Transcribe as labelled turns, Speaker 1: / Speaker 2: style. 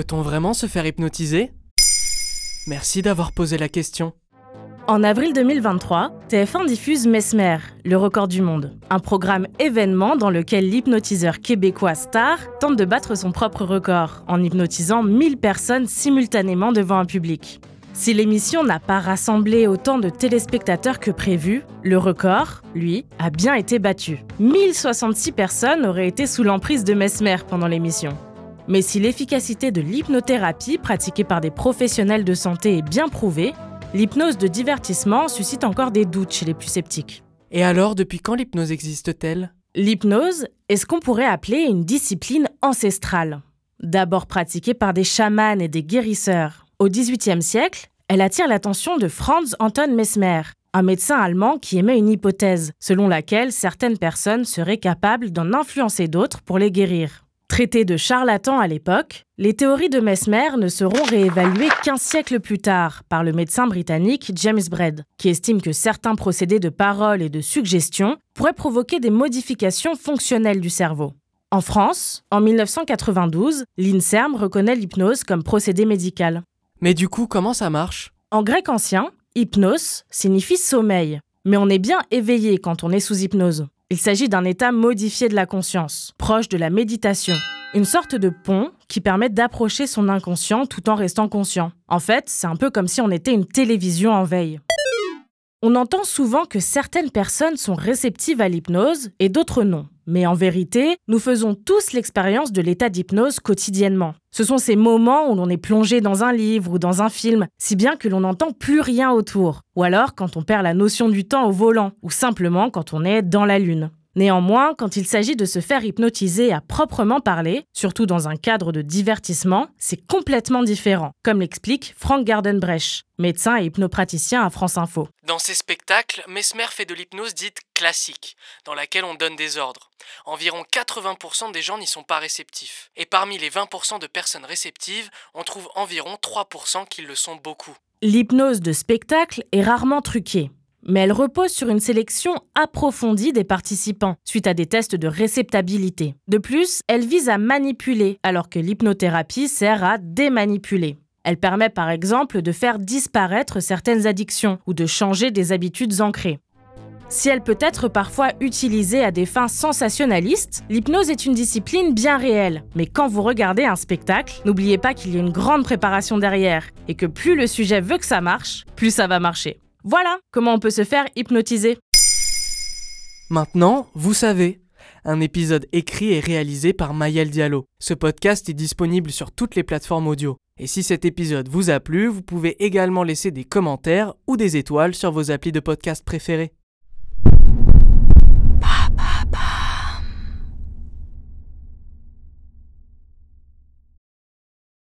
Speaker 1: Peut-on vraiment se faire hypnotiser? Merci d'avoir posé la question.
Speaker 2: En avril 2023, TF1 diffuse Mesmer, le record du monde, un programme événement dans lequel l'hypnotiseur québécois Star tente de battre son propre record en hypnotisant 1000 personnes simultanément devant un public. Si l'émission n'a pas rassemblé autant de téléspectateurs que prévu, le record, lui, a bien été battu. 1066 personnes auraient été sous l'emprise de Mesmer pendant l'émission. Mais si l'efficacité de l'hypnothérapie pratiquée par des professionnels de santé est bien prouvée, l'hypnose de divertissement suscite encore des doutes chez les plus sceptiques.
Speaker 1: Et alors, depuis quand l'hypnose existe-t-elle?
Speaker 2: L'hypnose est ce qu'on pourrait appeler une discipline ancestrale. D'abord pratiquée par des chamans et des guérisseurs. Au XVIIIe siècle, elle attire l'attention de Franz Anton Mesmer, un médecin allemand qui émet une hypothèse selon laquelle certaines personnes seraient capables d'en influencer d'autres pour les guérir. Traité de charlatan à l'époque, les théories de Mesmer ne seront réévaluées qu'un siècle plus tard par le médecin britannique James Braid, qui estime que certains procédés de parole et de suggestion pourraient provoquer des modifications fonctionnelles du cerveau. En France, en 1992, l'INSERM reconnaît l'hypnose comme procédé médical.
Speaker 1: Mais du coup, comment ça marche?
Speaker 2: En grec ancien, hypnos signifie sommeil, mais on est bien éveillé quand on est sous hypnose. Il s'agit d'un état modifié de la conscience, proche de la méditation. Une sorte de pont qui permet d'approcher son inconscient tout en restant conscient. En fait, c'est un peu comme si on était une télévision en veille. On entend souvent que certaines personnes sont réceptives à l'hypnose et d'autres non. Mais en vérité, nous faisons tous l'expérience de l'état d'hypnose quotidiennement. Ce sont ces moments où l'on est plongé dans un livre ou dans un film, si bien que l'on n'entend plus rien autour. Ou alors quand on perd la notion du temps au volant, ou simplement quand on est dans la lune. Néanmoins, quand il s'agit de se faire hypnotiser à proprement parler, surtout dans un cadre de divertissement, c'est complètement différent, comme l'explique Frank Gardenbrecht, médecin et hypnopraticien à France Info.
Speaker 1: Dans ces spectacles, Mesmer fait de l'hypnose dite classique, dans laquelle on donne des ordres. Environ 80% des gens n'y sont pas réceptifs. Et parmi les 20% de personnes réceptives, on trouve environ 3% qui le sont beaucoup.
Speaker 2: L'hypnose de spectacle est rarement truquée mais elle repose sur une sélection approfondie des participants, suite à des tests de réceptabilité. De plus, elle vise à manipuler, alors que l'hypnothérapie sert à démanipuler. Elle permet par exemple de faire disparaître certaines addictions ou de changer des habitudes ancrées. Si elle peut être parfois utilisée à des fins sensationnalistes, l'hypnose est une discipline bien réelle. Mais quand vous regardez un spectacle, n'oubliez pas qu'il y a une grande préparation derrière et que plus le sujet veut que ça marche, plus ça va marcher. Voilà comment on peut se faire hypnotiser.
Speaker 1: Maintenant, vous savez. Un épisode écrit et réalisé par Mayel Diallo. Ce podcast est disponible sur toutes les plateformes audio. Et si cet épisode vous a plu, vous pouvez également laisser des commentaires ou des étoiles sur vos applis de podcast préférés.